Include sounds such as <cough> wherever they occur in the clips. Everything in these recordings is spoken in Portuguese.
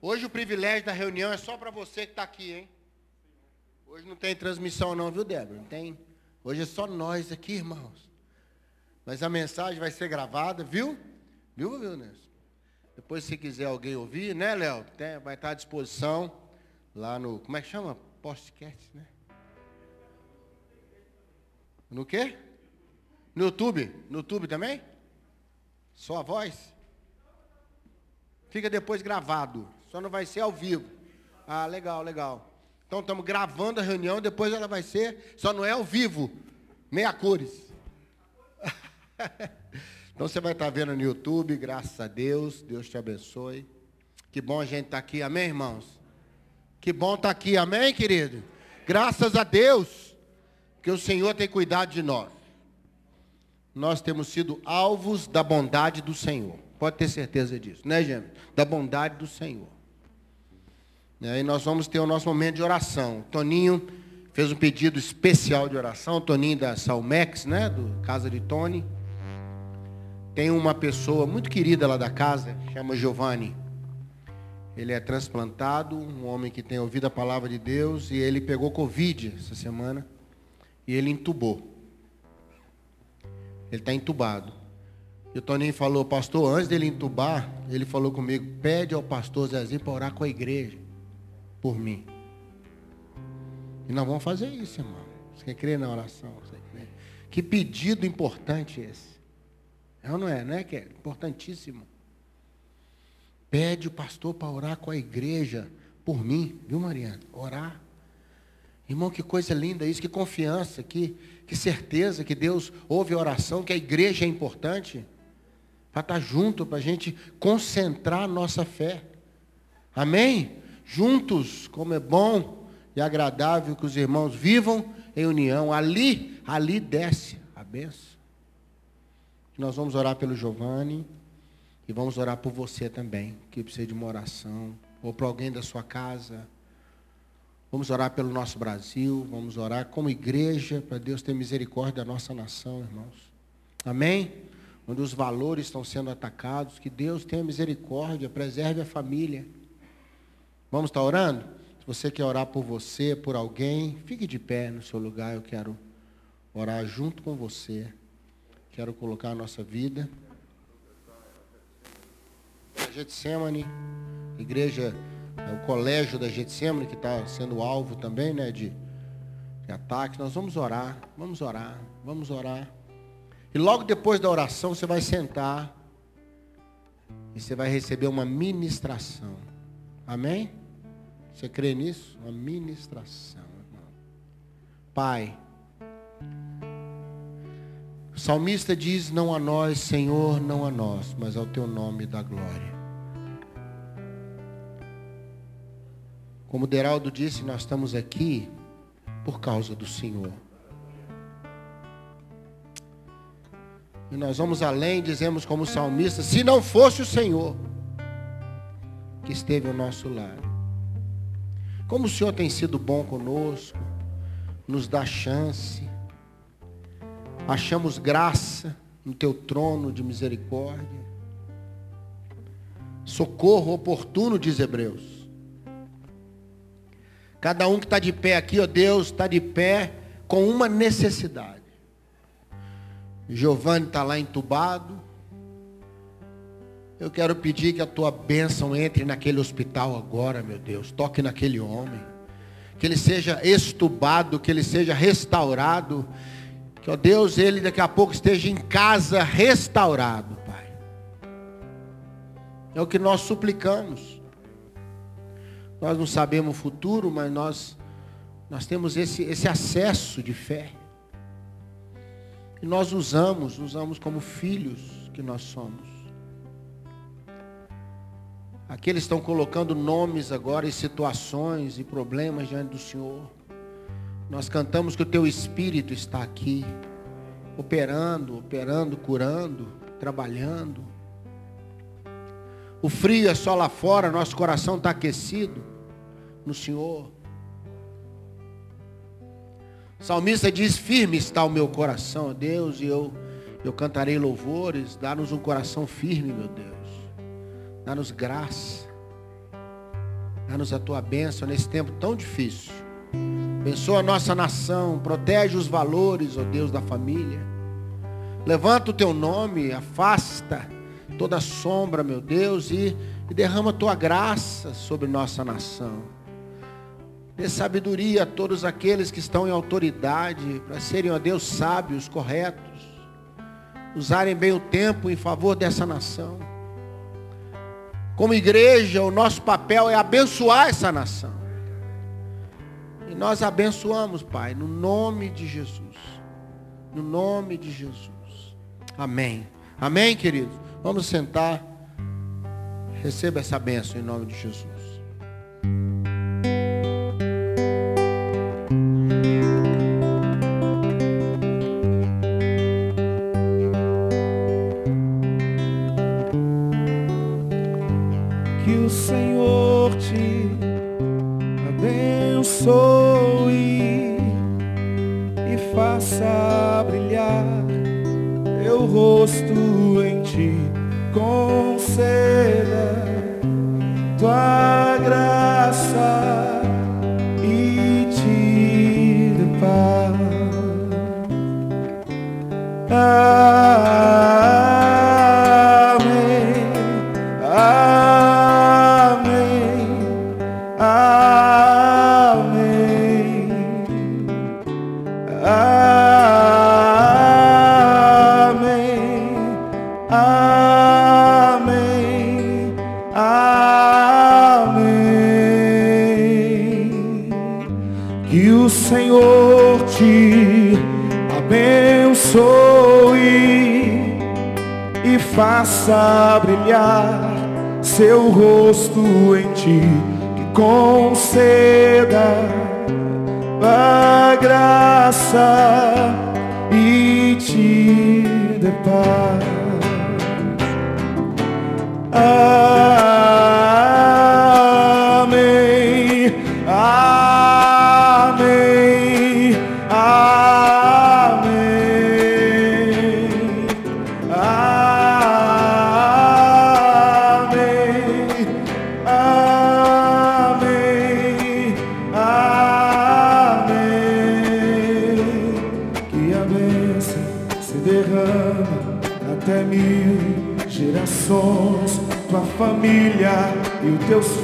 Hoje o privilégio da reunião é só para você que está aqui, hein? Hoje não tem transmissão não, viu, Débora? Não tem. Hoje é só nós aqui, irmãos. Mas a mensagem vai ser gravada, viu? Viu, viu, Nelson? Depois, se quiser alguém ouvir, né, Léo? Vai estar à disposição lá no. Como é que chama? Postcast, né? No quê? No YouTube? No YouTube também? Só a voz? Fica depois gravado. Só não vai ser ao vivo. Ah, legal, legal. Então estamos gravando a reunião, depois ela vai ser, só não é ao vivo, meia cores. <laughs> então você vai estar vendo no YouTube, graças a Deus, Deus te abençoe. Que bom a gente estar tá aqui, amém, irmãos? Que bom estar tá aqui, amém, querido? Graças a Deus, que o Senhor tem cuidado de nós. Nós temos sido alvos da bondade do Senhor. Pode ter certeza disso, né, gente? Da bondade do Senhor. E aí nós vamos ter o nosso momento de oração. Toninho fez um pedido especial de oração, Toninho da Salmex, né, do Casa de Tony. Tem uma pessoa muito querida lá da casa, chama Giovanni. Ele é transplantado, um homem que tem ouvido a palavra de Deus, e ele pegou Covid essa semana, e ele entubou. Ele está entubado. E o Toninho falou, pastor, antes dele entubar, ele falou comigo, pede ao pastor Zezinho para orar com a igreja por mim. E nós vamos fazer isso, irmão. Você crê na oração? Você? Que pedido importante esse. É ou não é? Não é importantíssimo. Pede o pastor para orar com a igreja por mim, viu, Mariana? Orar. Irmão, que coisa linda isso, que confiança, que, que certeza que Deus ouve a oração, que a igreja é importante. Para estar junto, para a gente concentrar a nossa fé. Amém? Juntos, como é bom e agradável que os irmãos vivam em união. Ali, ali desce a benção. Nós vamos orar pelo Giovanni e vamos orar por você também, que precisa de uma oração, ou por alguém da sua casa. Vamos orar pelo nosso Brasil, vamos orar como igreja, para Deus ter misericórdia da nossa nação, irmãos. Amém? Onde os valores estão sendo atacados, que Deus tenha misericórdia, preserve a família. Vamos estar orando? Se você quer orar por você, por alguém, fique de pé no seu lugar. Eu quero orar junto com você. Quero colocar a nossa vida. A Getsemane, igreja, é o colégio da Getsemane, que está sendo alvo também né, de, de ataques. Nós vamos orar, vamos orar, vamos orar. E logo depois da oração, você vai sentar e você vai receber uma ministração. Amém? Você crê nisso? Uma ministração, irmão. Pai, o salmista diz: Não a nós, Senhor, não a nós, mas ao teu nome da glória. Como Deraldo disse, nós estamos aqui por causa do Senhor. E nós vamos além, dizemos como salmista, se não fosse o Senhor que esteve ao nosso lado. Como o Senhor tem sido bom conosco, nos dá chance, achamos graça no teu trono de misericórdia, socorro oportuno, diz Hebreus. Cada um que está de pé aqui, ó Deus, está de pé com uma necessidade. Giovanni está lá entubado, eu quero pedir que a tua bênção entre naquele hospital agora, meu Deus. Toque naquele homem. Que ele seja estubado, que ele seja restaurado. Que, ó Deus, ele daqui a pouco esteja em casa restaurado, Pai. É o que nós suplicamos. Nós não sabemos o futuro, mas nós, nós temos esse, esse acesso de fé. E nós usamos, usamos como filhos que nós somos. Aqui eles estão colocando nomes agora e situações e problemas diante do Senhor. Nós cantamos que o teu Espírito está aqui, operando, operando, curando, trabalhando. O frio é só lá fora, nosso coração está aquecido no Senhor. O salmista diz: Firme está o meu coração, Deus, e eu, eu cantarei louvores. Dá-nos um coração firme, meu Deus. Dá-nos graça. Dá-nos a tua bênção nesse tempo tão difícil. Abençoa a nossa nação, protege os valores, ó Deus, da família. Levanta o teu nome, afasta toda sombra, meu Deus, e, e derrama a tua graça sobre nossa nação. Dê sabedoria a todos aqueles que estão em autoridade, para serem, ó Deus, sábios, corretos. Usarem bem o tempo em favor dessa nação. Como igreja, o nosso papel é abençoar essa nação. E nós abençoamos, Pai, no nome de Jesus. No nome de Jesus. Amém. Amém, queridos? Vamos sentar. Receba essa bênção em nome de Jesus. o Senhor te abençoe e faça brilhar seu rosto em ti, que conceda a graça e te dê paz. Ah,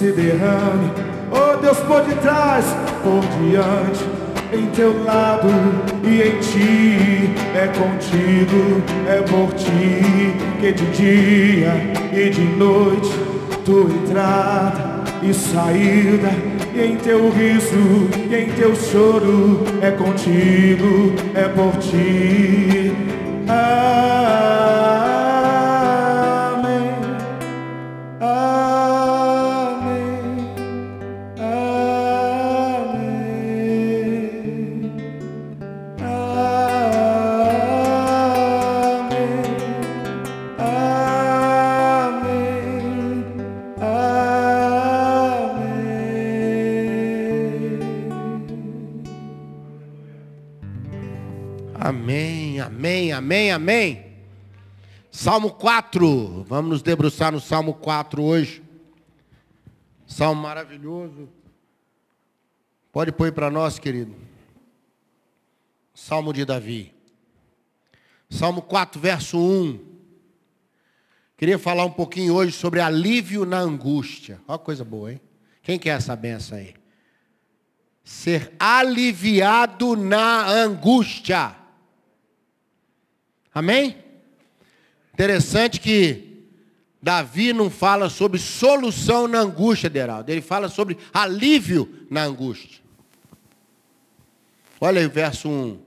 se derrame. Oh Deus, por detrás, por diante, em teu lado e em ti, é contigo, é por ti, que de dia e de noite, tua entrada e saída, e em teu riso e em teu choro, é contigo, é por ti. Ah, Amém, amém. Salmo 4. Vamos nos debruçar no Salmo 4 hoje. Salmo maravilhoso. Pode pôr para nós, querido. Salmo de Davi. Salmo 4, verso 1. Queria falar um pouquinho hoje sobre alívio na angústia. Olha coisa boa, hein? Quem quer essa benção aí? Ser aliviado na angústia. Amém? Interessante que Davi não fala sobre solução na angústia, Deraldo. Ele fala sobre alívio na angústia. Olha aí o verso 1.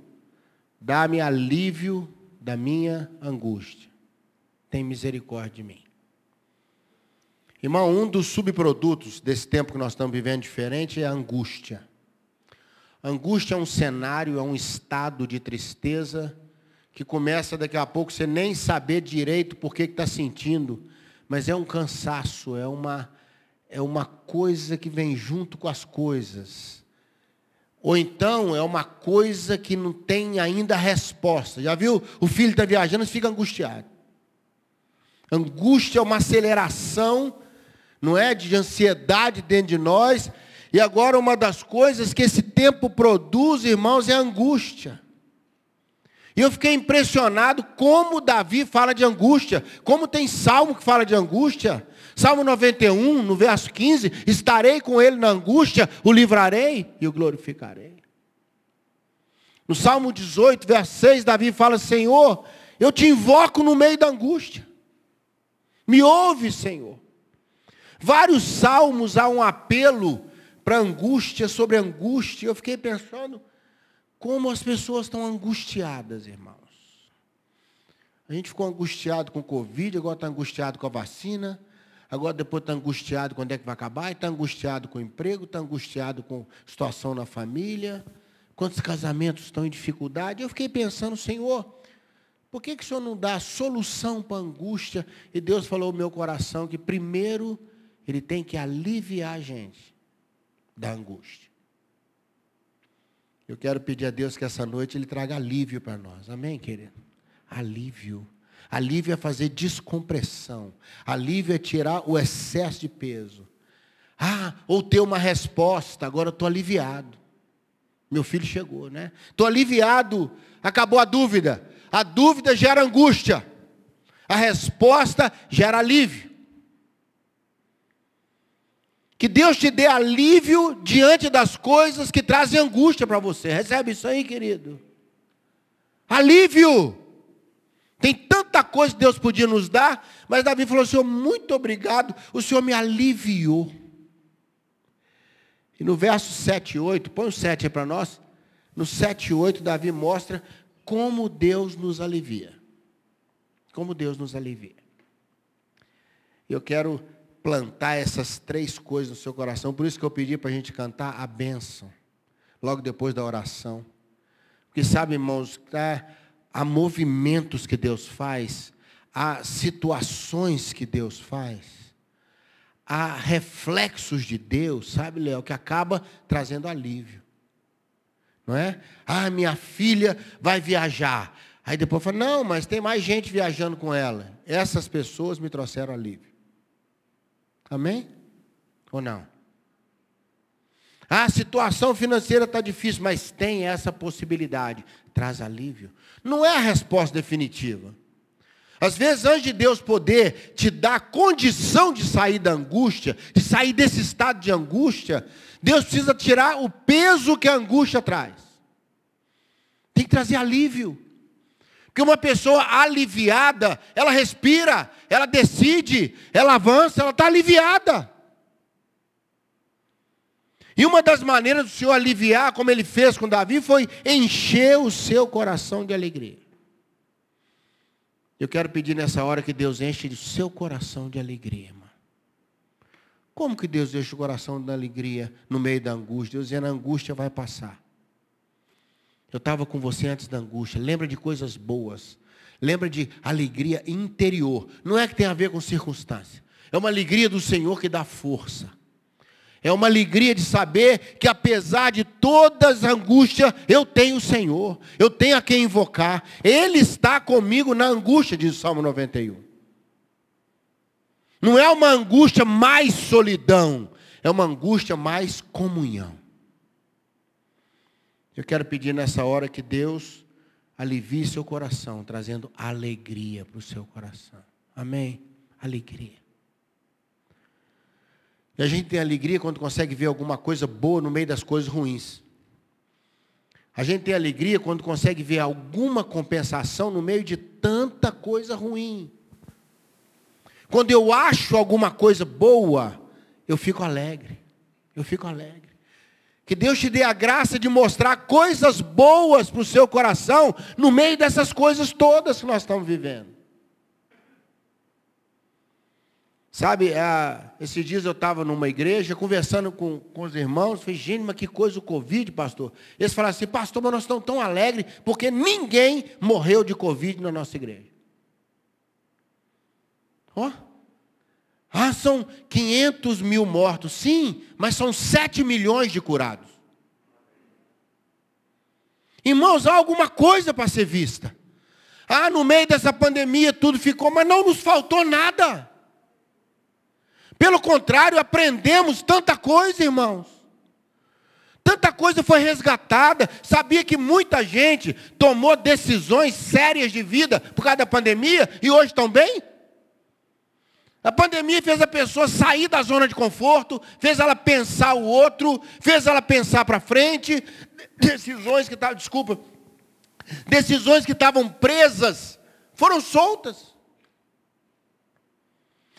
Dá-me alívio da minha angústia. Tem misericórdia de mim. Irmão, um dos subprodutos desse tempo que nós estamos vivendo diferente é a angústia. angústia é um cenário, é um estado de tristeza que começa daqui a pouco você nem saber direito por que está sentindo, mas é um cansaço, é uma, é uma coisa que vem junto com as coisas. Ou então é uma coisa que não tem ainda resposta. Já viu? O filho está viajando e fica angustiado. Angústia é uma aceleração não é? De ansiedade dentro de nós. E agora uma das coisas que esse tempo produz, irmãos, é angústia. E eu fiquei impressionado como Davi fala de angústia, como tem salmo que fala de angústia. Salmo 91, no verso 15: Estarei com ele na angústia, o livrarei e o glorificarei. No Salmo 18, verso 6, Davi fala: Senhor, eu te invoco no meio da angústia. Me ouve, Senhor. Vários salmos há um apelo para angústia sobre angústia. Eu fiquei pensando como as pessoas estão angustiadas, irmãos. A gente ficou angustiado com o Covid, agora está angustiado com a vacina, agora depois está angustiado quando é que vai acabar, está angustiado com o emprego, está angustiado com a situação na família. Quantos casamentos estão em dificuldade? Eu fiquei pensando, Senhor, por que, que o Senhor não dá solução para a angústia? E Deus falou no meu coração que primeiro ele tem que aliviar a gente da angústia. Eu quero pedir a Deus que essa noite Ele traga alívio para nós. Amém, querido? Alívio. Alívio é fazer descompressão. Alívio é tirar o excesso de peso. Ah, ou ter uma resposta. Agora estou aliviado. Meu filho chegou, né? Estou aliviado. Acabou a dúvida. A dúvida gera angústia. A resposta gera alívio. Que Deus te dê alívio diante das coisas que trazem angústia para você. Recebe isso aí, querido. Alívio. Tem tanta coisa que Deus podia nos dar, mas Davi falou: Senhor, muito obrigado, o Senhor me aliviou. E no verso 7 e 8, põe o 7 aí para nós. No 7 e 8, Davi mostra como Deus nos alivia. Como Deus nos alivia. Eu quero plantar essas três coisas no seu coração. Por isso que eu pedi para a gente cantar a bênção, logo depois da oração. Porque sabe, irmãos, há movimentos que Deus faz, há situações que Deus faz, há reflexos de Deus, sabe, Léo, que acaba trazendo alívio. Não é? Ah, minha filha vai viajar. Aí depois fala, não, mas tem mais gente viajando com ela. Essas pessoas me trouxeram alívio. Amém? Ou não? Ah, a situação financeira está difícil, mas tem essa possibilidade. Traz alívio. Não é a resposta definitiva. Às vezes, antes de Deus poder te dar condição de sair da angústia, de sair desse estado de angústia, Deus precisa tirar o peso que a angústia traz. Tem que trazer alívio. Porque uma pessoa aliviada, ela respira, ela decide, ela avança, ela está aliviada. E uma das maneiras do Senhor aliviar, como ele fez com Davi, foi encher o seu coração de alegria. Eu quero pedir nessa hora que Deus enche o seu coração de alegria, irmão. Como que Deus deixa o coração de alegria no meio da angústia? Deus dizendo, a angústia vai passar. Eu estava com você antes da angústia. Lembra de coisas boas. Lembra de alegria interior. Não é que tem a ver com circunstância. É uma alegria do Senhor que dá força. É uma alegria de saber que apesar de todas as angústias, eu tenho o Senhor. Eu tenho a quem invocar. Ele está comigo na angústia, diz o Salmo 91. Não é uma angústia mais solidão. É uma angústia mais comunhão. Eu quero pedir nessa hora que Deus alivie seu coração, trazendo alegria para o seu coração. Amém? Alegria. E a gente tem alegria quando consegue ver alguma coisa boa no meio das coisas ruins. A gente tem alegria quando consegue ver alguma compensação no meio de tanta coisa ruim. Quando eu acho alguma coisa boa, eu fico alegre. Eu fico alegre. Que Deus te dê a graça de mostrar coisas boas para o seu coração no meio dessas coisas todas que nós estamos vivendo. Sabe, ah, esses dias eu estava numa igreja conversando com, com os irmãos, falei, gente, mas que coisa o Covid, pastor. Eles falaram assim, pastor, mas nós estamos tão alegres porque ninguém morreu de Covid na nossa igreja. Ó. Oh. Ah, são 500 mil mortos. Sim, mas são 7 milhões de curados. Irmãos, há alguma coisa para ser vista. Ah, no meio dessa pandemia tudo ficou, mas não nos faltou nada. Pelo contrário, aprendemos tanta coisa, irmãos. Tanta coisa foi resgatada. Sabia que muita gente tomou decisões sérias de vida por causa da pandemia e hoje estão bem? A pandemia fez a pessoa sair da zona de conforto, fez ela pensar o outro, fez ela pensar para frente. Decisões que estavam, desculpa, decisões que estavam presas foram soltas.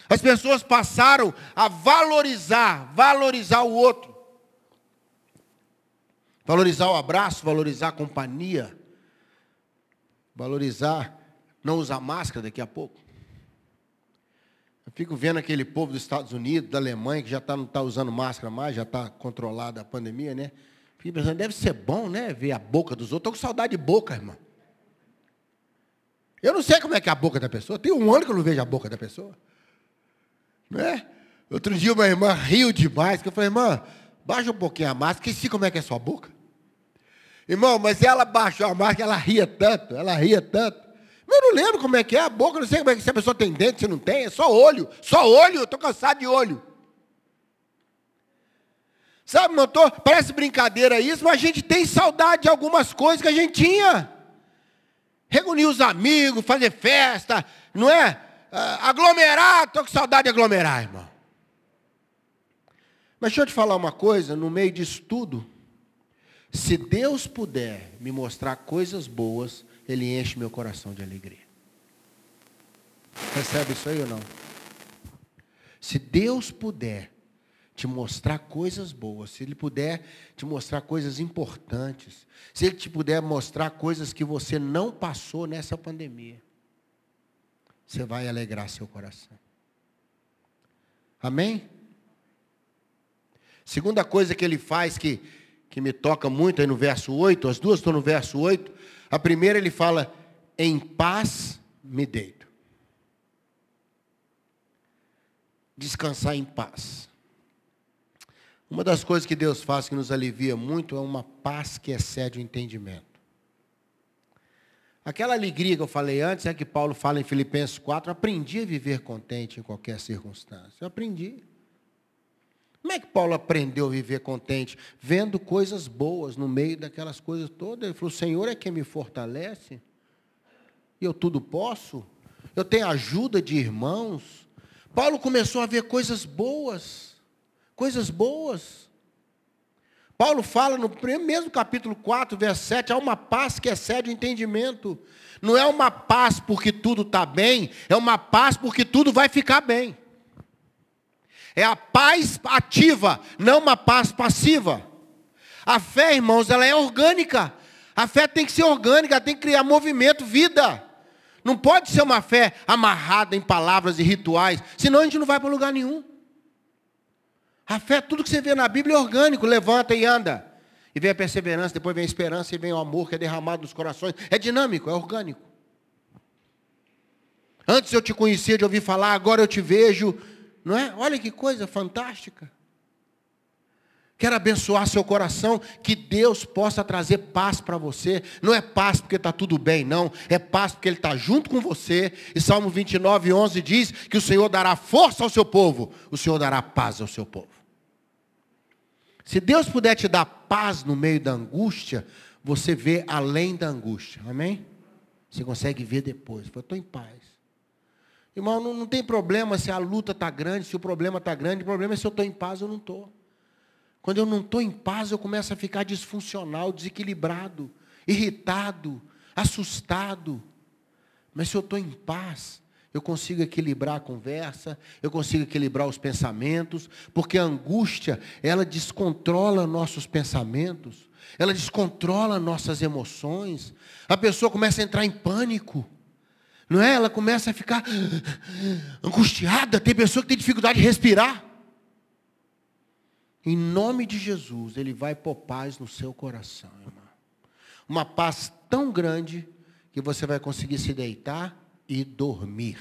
As pessoas passaram a valorizar, valorizar o outro. Valorizar o abraço, valorizar a companhia. Valorizar não usar máscara daqui a pouco. Fico vendo aquele povo dos Estados Unidos, da Alemanha, que já tá, não está usando máscara mais, já está controlada a pandemia, né? Fico pensando, deve ser bom, né? Ver a boca dos outros. Estou com saudade de boca, irmão. Eu não sei como é que é a boca da pessoa. Tem um ano que eu não vejo a boca da pessoa. Não é? Outro dia uma irmã riu demais, que eu falei, irmã, baixa um pouquinho a máscara, esqueci como é que é a sua boca. Irmão, mas ela baixou a máscara, ela ria tanto, ela ria tanto. Eu não lembro como é que é a boca, não sei como é que se a pessoa tem dente, se não tem, é só olho, só olho, eu estou cansado de olho. Sabe, motor? Parece brincadeira isso, mas a gente tem saudade de algumas coisas que a gente tinha. Reunir os amigos, fazer festa, não é? Ah, aglomerar, estou com saudade de aglomerar, irmão. Mas deixa eu te falar uma coisa, no meio disso tudo, se Deus puder me mostrar coisas boas, Ele enche meu coração de alegria. Percebe isso aí ou não? Se Deus puder te mostrar coisas boas, se Ele puder te mostrar coisas importantes, se Ele te puder mostrar coisas que você não passou nessa pandemia, você vai alegrar seu coração. Amém? Segunda coisa que ele faz que, que me toca muito aí no verso 8, as duas estão no verso 8. A primeira ele fala: Em paz me deito. Descansar em paz. Uma das coisas que Deus faz que nos alivia muito é uma paz que excede o entendimento. Aquela alegria que eu falei antes, é que Paulo fala em Filipenses 4, aprendi a viver contente em qualquer circunstância. Eu aprendi. Como é que Paulo aprendeu a viver contente? Vendo coisas boas no meio daquelas coisas todas. Ele falou, o Senhor é quem me fortalece. E eu tudo posso. Eu tenho ajuda de irmãos. Paulo começou a ver coisas boas. Coisas boas. Paulo fala no mesmo capítulo 4, verso 7, há uma paz que excede o entendimento. Não é uma paz porque tudo está bem, é uma paz porque tudo vai ficar bem. É a paz ativa, não uma paz passiva. A fé, irmãos, ela é orgânica. A fé tem que ser orgânica, tem que criar movimento, vida. Não pode ser uma fé amarrada em palavras e rituais, senão a gente não vai para lugar nenhum. A fé, tudo que você vê na Bíblia é orgânico, levanta e anda. E vem a perseverança, depois vem a esperança e vem o amor que é derramado nos corações. É dinâmico, é orgânico. Antes eu te conhecia de ouvir falar, agora eu te vejo. Não é? Olha que coisa fantástica. Quero abençoar seu coração, que Deus possa trazer paz para você. Não é paz porque está tudo bem, não. É paz porque Ele está junto com você. E Salmo 29, 11 diz que o Senhor dará força ao seu povo, o Senhor dará paz ao seu povo. Se Deus puder te dar paz no meio da angústia, você vê além da angústia. Amém? Você consegue ver depois. Eu estou em paz. Irmão, não, não tem problema se a luta está grande, se o problema está grande. O problema é se eu estou em paz ou não estou. Quando eu não estou em paz, eu começo a ficar disfuncional, desequilibrado, irritado, assustado. Mas se eu estou em paz, eu consigo equilibrar a conversa, eu consigo equilibrar os pensamentos, porque a angústia, ela descontrola nossos pensamentos, ela descontrola nossas emoções. A pessoa começa a entrar em pânico. Não é? Ela começa a ficar angustiada. Tem pessoa que tem dificuldade de respirar. Em nome de Jesus, Ele vai pôr paz no seu coração, irmão. Uma paz tão grande que você vai conseguir se deitar e dormir.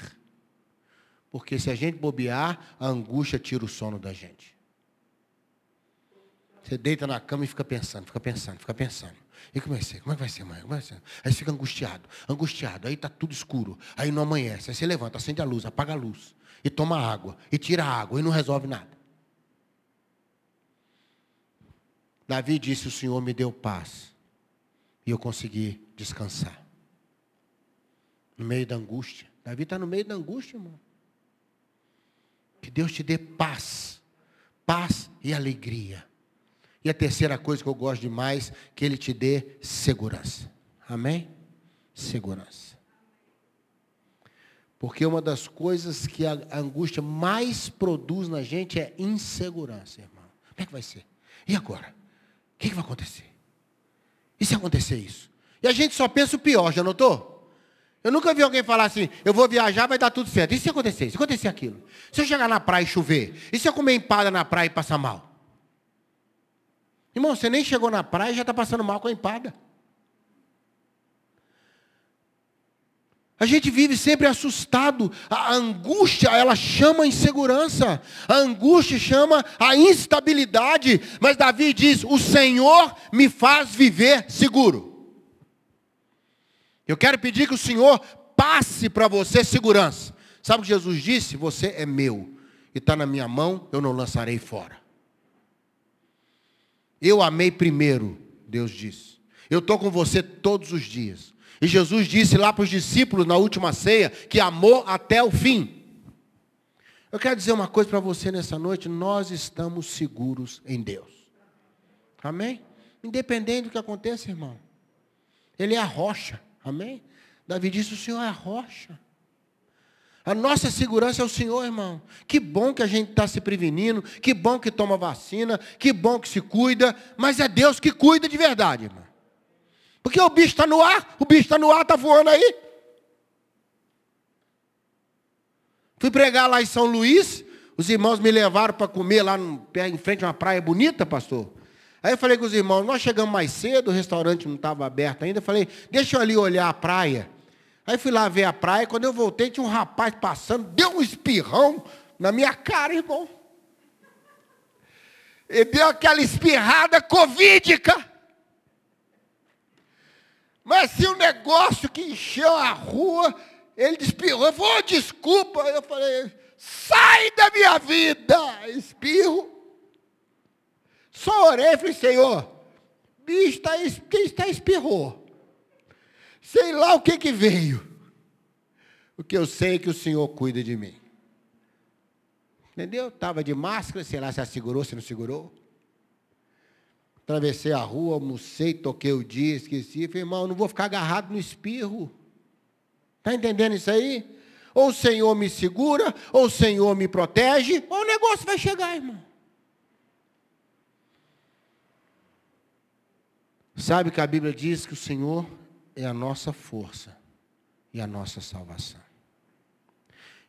Porque se a gente bobear, a angústia tira o sono da gente. Você deita na cama e fica pensando, fica pensando, fica pensando. E como é que vai ser? Como é que vai ser, mãe? Como é que vai ser? Aí fica angustiado, angustiado, aí está tudo escuro. Aí não amanhece. Aí você levanta, acende a luz, apaga a luz. E toma água. E tira a água. E não resolve nada. Davi disse: O Senhor me deu paz. E eu consegui descansar. No meio da angústia. Davi está no meio da angústia, irmão. Que Deus te dê paz. Paz e alegria. E a terceira coisa que eu gosto demais, que Ele te dê segurança. Amém? Segurança. Porque uma das coisas que a angústia mais produz na gente é insegurança, irmão. Como é que vai ser? E agora? O que, que vai acontecer? E se acontecer isso? E a gente só pensa o pior, já notou? Eu nunca vi alguém falar assim, eu vou viajar, vai dar tudo certo. E se acontecer? Se acontecer aquilo? Se eu chegar na praia e chover? E se eu comer empada na praia e passar mal? Irmão, você nem chegou na praia e já está passando mal com a empada. A gente vive sempre assustado. A angústia, ela chama a insegurança. A angústia chama a instabilidade. Mas Davi diz: O Senhor me faz viver seguro. Eu quero pedir que o Senhor passe para você segurança. Sabe o que Jesus disse? Você é meu. E está na minha mão, eu não lançarei fora. Eu amei primeiro, Deus disse. Eu estou com você todos os dias. E Jesus disse lá para os discípulos na última ceia que amou até o fim. Eu quero dizer uma coisa para você nessa noite: nós estamos seguros em Deus. Amém? Independente do que aconteça, irmão. Ele é a rocha. Amém? Davi disse: o Senhor é a rocha. A nossa segurança é o Senhor, irmão. Que bom que a gente está se prevenindo, que bom que toma vacina, que bom que se cuida, mas é Deus que cuida de verdade, irmão. Porque o bicho está no ar, o bicho está no ar, está voando aí. Fui pregar lá em São Luís, os irmãos me levaram para comer lá no, em frente a uma praia bonita, pastor. Aí eu falei com os irmãos, nós chegamos mais cedo, o restaurante não estava aberto ainda. Eu falei, deixa eu ali olhar a praia. Aí fui lá ver a praia, quando eu voltei, tinha um rapaz passando, deu um espirrão na minha cara, irmão. Ele deu aquela espirrada covídica. Mas se o negócio que encheu a rua, ele espirrou, eu falei, oh, desculpa. Eu falei, sai da minha vida, espirro. Só orei e falei, Senhor, bicho, quem está espirrou? Sei lá o que que veio. O que eu sei é que o Senhor cuida de mim. Entendeu? Estava de máscara, sei lá se ela segurou, se não segurou. Atravessei a rua, almocei, toquei o dia, esqueci. Falei, irmão, não vou ficar agarrado no espirro. Está entendendo isso aí? Ou o Senhor me segura, ou o Senhor me protege, ou o negócio vai chegar, irmão. Sabe que a Bíblia diz que o Senhor é a nossa força e a nossa salvação.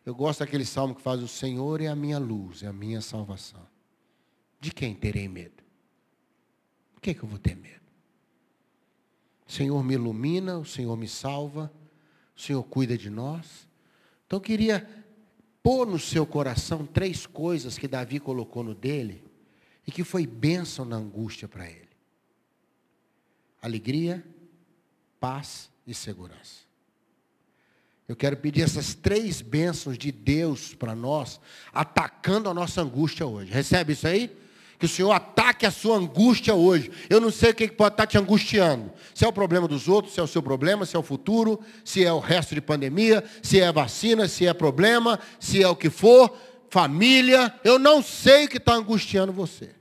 Eu gosto daquele salmo que faz: O Senhor é a minha luz, é a minha salvação. De quem terei medo? Por que, que eu vou ter medo? O Senhor me ilumina, o Senhor me salva, o Senhor cuida de nós. Então eu queria pôr no seu coração três coisas que Davi colocou no dele e que foi bênção na angústia para ele: alegria, paz e segurança. Eu quero pedir essas três bênçãos de Deus para nós, atacando a nossa angústia hoje. Recebe isso aí? Que o Senhor ataque a sua angústia hoje. Eu não sei o que pode estar te angustiando. Se é o problema dos outros, se é o seu problema, se é o futuro, se é o resto de pandemia, se é vacina, se é problema, se é o que for, família. Eu não sei o que está angustiando você.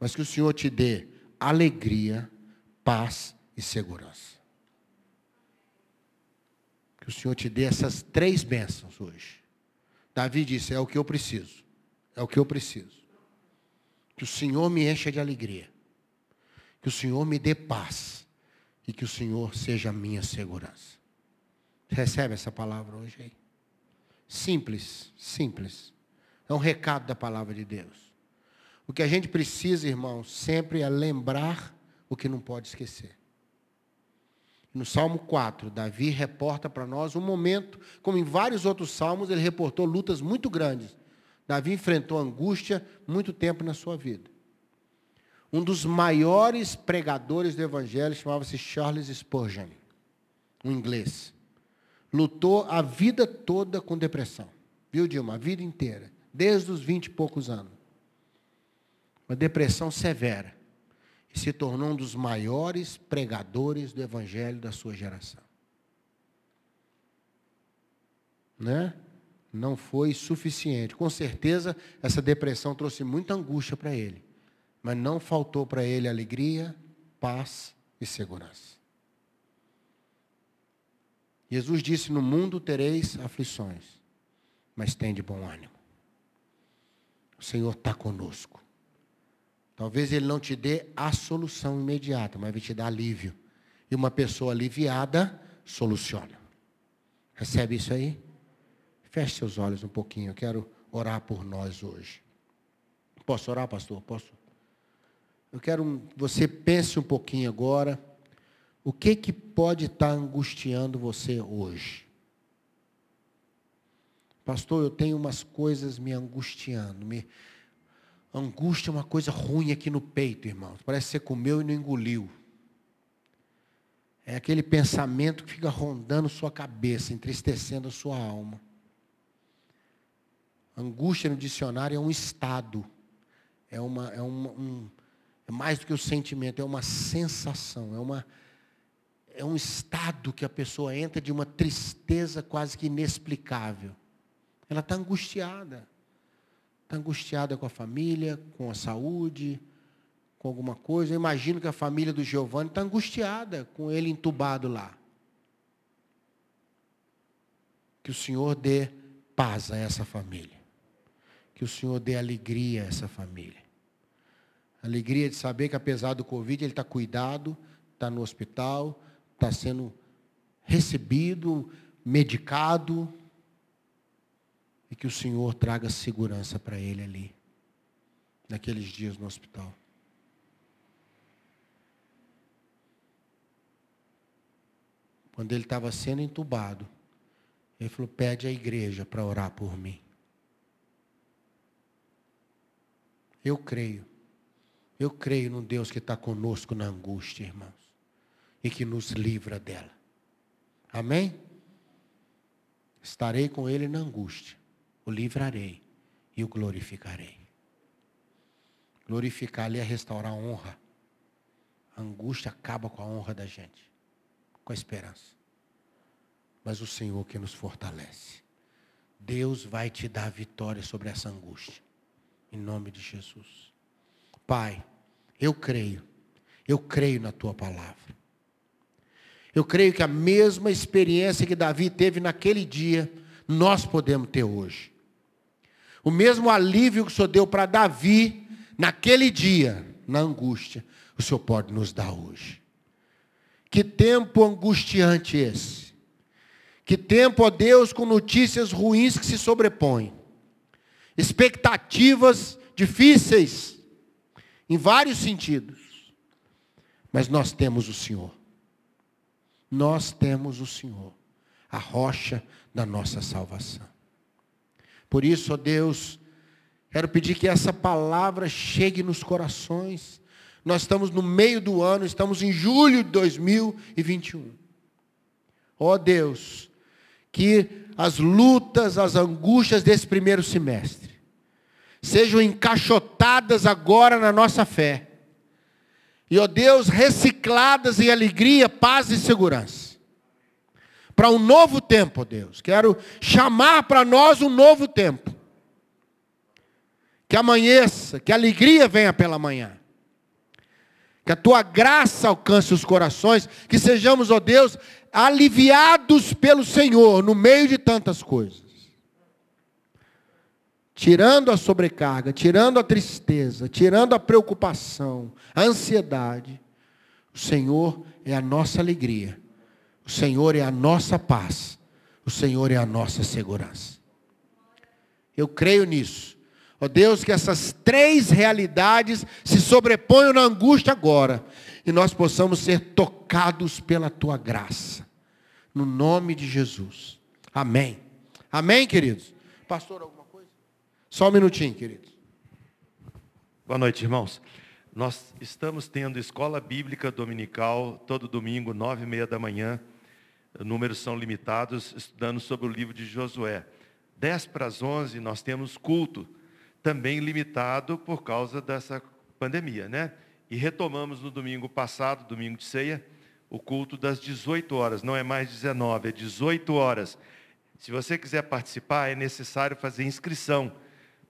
Mas que o Senhor te dê alegria, paz e segurança. Que o Senhor te dê essas três bênçãos hoje. Davi disse: É o que eu preciso. É o que eu preciso. Que o Senhor me encha de alegria. Que o Senhor me dê paz. E que o Senhor seja a minha segurança. Recebe essa palavra hoje aí. Simples, simples. É um recado da palavra de Deus. O que a gente precisa, irmão, sempre é lembrar o que não pode esquecer. No Salmo 4, Davi reporta para nós um momento, como em vários outros salmos, ele reportou lutas muito grandes. Davi enfrentou angústia muito tempo na sua vida. Um dos maiores pregadores do evangelho chamava-se Charles Spurgeon, um inglês. Lutou a vida toda com depressão. Viu, Dilma? A vida inteira. Desde os vinte e poucos anos. Uma depressão severa e se tornou um dos maiores pregadores do evangelho da sua geração. Né? Não foi suficiente. Com certeza, essa depressão trouxe muita angústia para ele. Mas não faltou para ele alegria, paz e segurança. Jesus disse: No mundo tereis aflições, mas tem de bom ânimo. O Senhor está conosco. Talvez ele não te dê a solução imediata, mas vai te dar alívio. E uma pessoa aliviada soluciona. Recebe isso aí? Feche seus olhos um pouquinho. Eu quero orar por nós hoje. Posso orar, pastor? Posso? Eu quero que você pense um pouquinho agora. O que que pode estar angustiando você hoje? Pastor, eu tenho umas coisas me angustiando, me, Angústia é uma coisa ruim aqui no peito, irmãos. Parece que você comeu e não engoliu. É aquele pensamento que fica rondando sua cabeça, entristecendo a sua alma. Angústia no dicionário é um estado. É, uma, é, uma, um, é mais do que o sentimento, é uma sensação, é, uma, é um estado que a pessoa entra de uma tristeza quase que inexplicável. Ela está angustiada. Está angustiada com a família, com a saúde, com alguma coisa. Eu imagino que a família do Giovanni está angustiada com ele entubado lá. Que o Senhor dê paz a essa família. Que o Senhor dê alegria a essa família. Alegria de saber que apesar do Covid, ele está cuidado, está no hospital, está sendo recebido, medicado, e que o Senhor traga segurança para ele ali, naqueles dias no hospital. Quando ele estava sendo entubado, ele falou: pede à igreja para orar por mim. Eu creio. Eu creio no Deus que está conosco na angústia, irmãos. E que nos livra dela. Amém? Estarei com ele na angústia o livrarei e o glorificarei. Glorificar-lhe é restaurar a honra. A angústia acaba com a honra da gente, com a esperança. Mas o Senhor que nos fortalece. Deus vai te dar vitória sobre essa angústia. Em nome de Jesus. Pai, eu creio. Eu creio na tua palavra. Eu creio que a mesma experiência que Davi teve naquele dia, nós podemos ter hoje. O mesmo alívio que o Senhor deu para Davi naquele dia, na angústia, o Senhor pode nos dar hoje. Que tempo angustiante esse. Que tempo, ó Deus, com notícias ruins que se sobrepõem. Expectativas difíceis, em vários sentidos. Mas nós temos o Senhor. Nós temos o Senhor, a rocha da nossa salvação. Por isso, ó Deus, quero pedir que essa palavra chegue nos corações. Nós estamos no meio do ano, estamos em julho de 2021. Ó Deus, que as lutas, as angústias desse primeiro semestre sejam encaixotadas agora na nossa fé. E, ó Deus, recicladas em alegria, paz e segurança para um novo tempo, Deus. Quero chamar para nós um novo tempo. Que amanheça, que alegria venha pela manhã. Que a tua graça alcance os corações, que sejamos, ó Deus, aliviados pelo Senhor no meio de tantas coisas. Tirando a sobrecarga, tirando a tristeza, tirando a preocupação, a ansiedade. O Senhor é a nossa alegria o Senhor é a nossa paz O Senhor é a nossa segurança. Eu creio nisso. Ó oh Deus, que essas três realidades se sobreponham na angústia agora. E nós possamos ser tocados pela tua graça. No nome de Jesus. Amém. Amém, queridos? Pastor, alguma coisa? Só um minutinho, queridos. Boa noite, irmãos. Nós estamos tendo escola bíblica dominical todo domingo, nove e meia da manhã números são limitados, estudando sobre o livro de Josué. 10 para as 11 nós temos culto, também limitado por causa dessa pandemia, né? E retomamos no domingo passado, domingo de ceia, o culto das 18 horas, não é mais 19, é 18 horas. Se você quiser participar, é necessário fazer inscrição,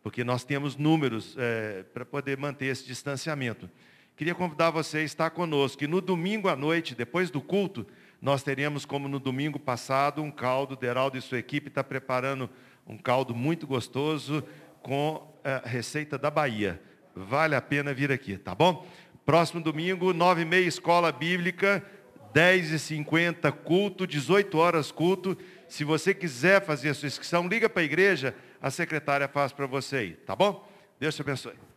porque nós temos números é, para poder manter esse distanciamento. Queria convidar você a estar conosco, e no domingo à noite, depois do culto, nós teremos, como no domingo passado, um caldo. Deraldo e sua equipe está preparando um caldo muito gostoso com a receita da Bahia. Vale a pena vir aqui, tá bom? Próximo domingo, nove e meia, escola bíblica, dez e cinquenta, culto, 18 horas culto. Se você quiser fazer a sua inscrição, liga para a igreja, a secretária faz para você aí, tá bom? Deus te abençoe.